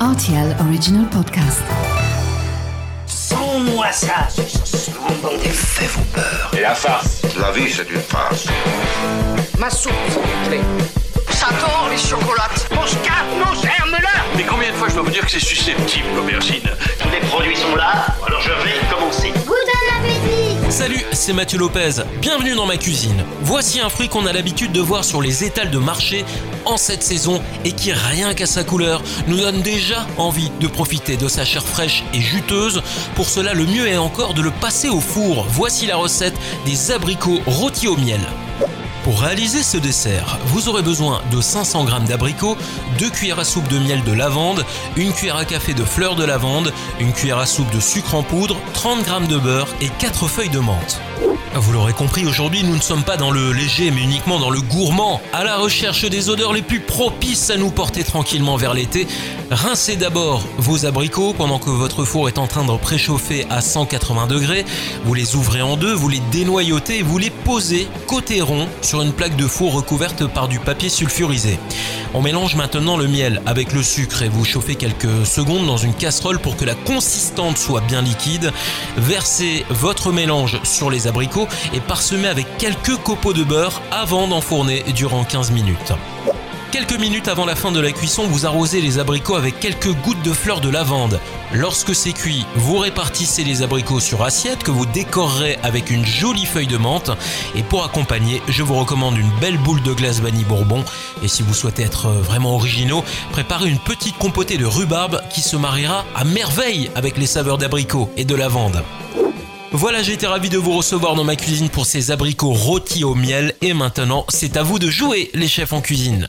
RTL Original Podcast. Sans-moi ça, ce bon des faits vos peurs. Et la farce La vie, c'est une farce. Ma soupe, s'il vous plaît. Ça tord les chocolates. Mon scarpe, mon germe-là Mais combien de fois je dois vous dire que c'est susceptible, l'aubergine? Tous les produits sont là, alors je vais commencer. Salut, c'est Mathieu Lopez. Bienvenue dans ma cuisine. Voici un fruit qu'on a l'habitude de voir sur les étals de marché en cette saison et qui, rien qu'à sa couleur, nous donne déjà envie de profiter de sa chair fraîche et juteuse. Pour cela, le mieux est encore de le passer au four. Voici la recette des abricots rôtis au miel. Pour réaliser ce dessert, vous aurez besoin de 500 g d'abricots, 2 cuillères à soupe de miel de lavande, une cuillère à café de fleurs de lavande, une cuillère à soupe de sucre en poudre, 30 g de beurre et 4 feuilles de menthe. Vous l'aurez compris, aujourd'hui nous ne sommes pas dans le léger mais uniquement dans le gourmand, à la recherche des odeurs les plus propices à nous porter tranquillement vers l'été. Rincez d'abord vos abricots pendant que votre four est en train de préchauffer à 180 degrés. Vous les ouvrez en deux, vous les dénoyautez et vous les posez côté rond sur une plaque de four recouverte par du papier sulfurisé. On mélange maintenant le miel avec le sucre et vous chauffez quelques secondes dans une casserole pour que la consistance soit bien liquide. Versez votre mélange sur les abricots et parsemez avec quelques copeaux de beurre avant d'enfourner durant 15 minutes. Quelques minutes avant la fin de la cuisson, vous arrosez les abricots avec quelques gouttes de fleurs de lavande. Lorsque c'est cuit, vous répartissez les abricots sur assiette que vous décorerez avec une jolie feuille de menthe. Et pour accompagner, je vous recommande une belle boule de glace vanille bourbon. Et si vous souhaitez être vraiment originaux, préparez une petite compotée de rhubarbe qui se mariera à merveille avec les saveurs d'abricots et de lavande. Voilà, j'ai été ravi de vous recevoir dans ma cuisine pour ces abricots rôtis au miel. Et maintenant, c'est à vous de jouer, les chefs en cuisine.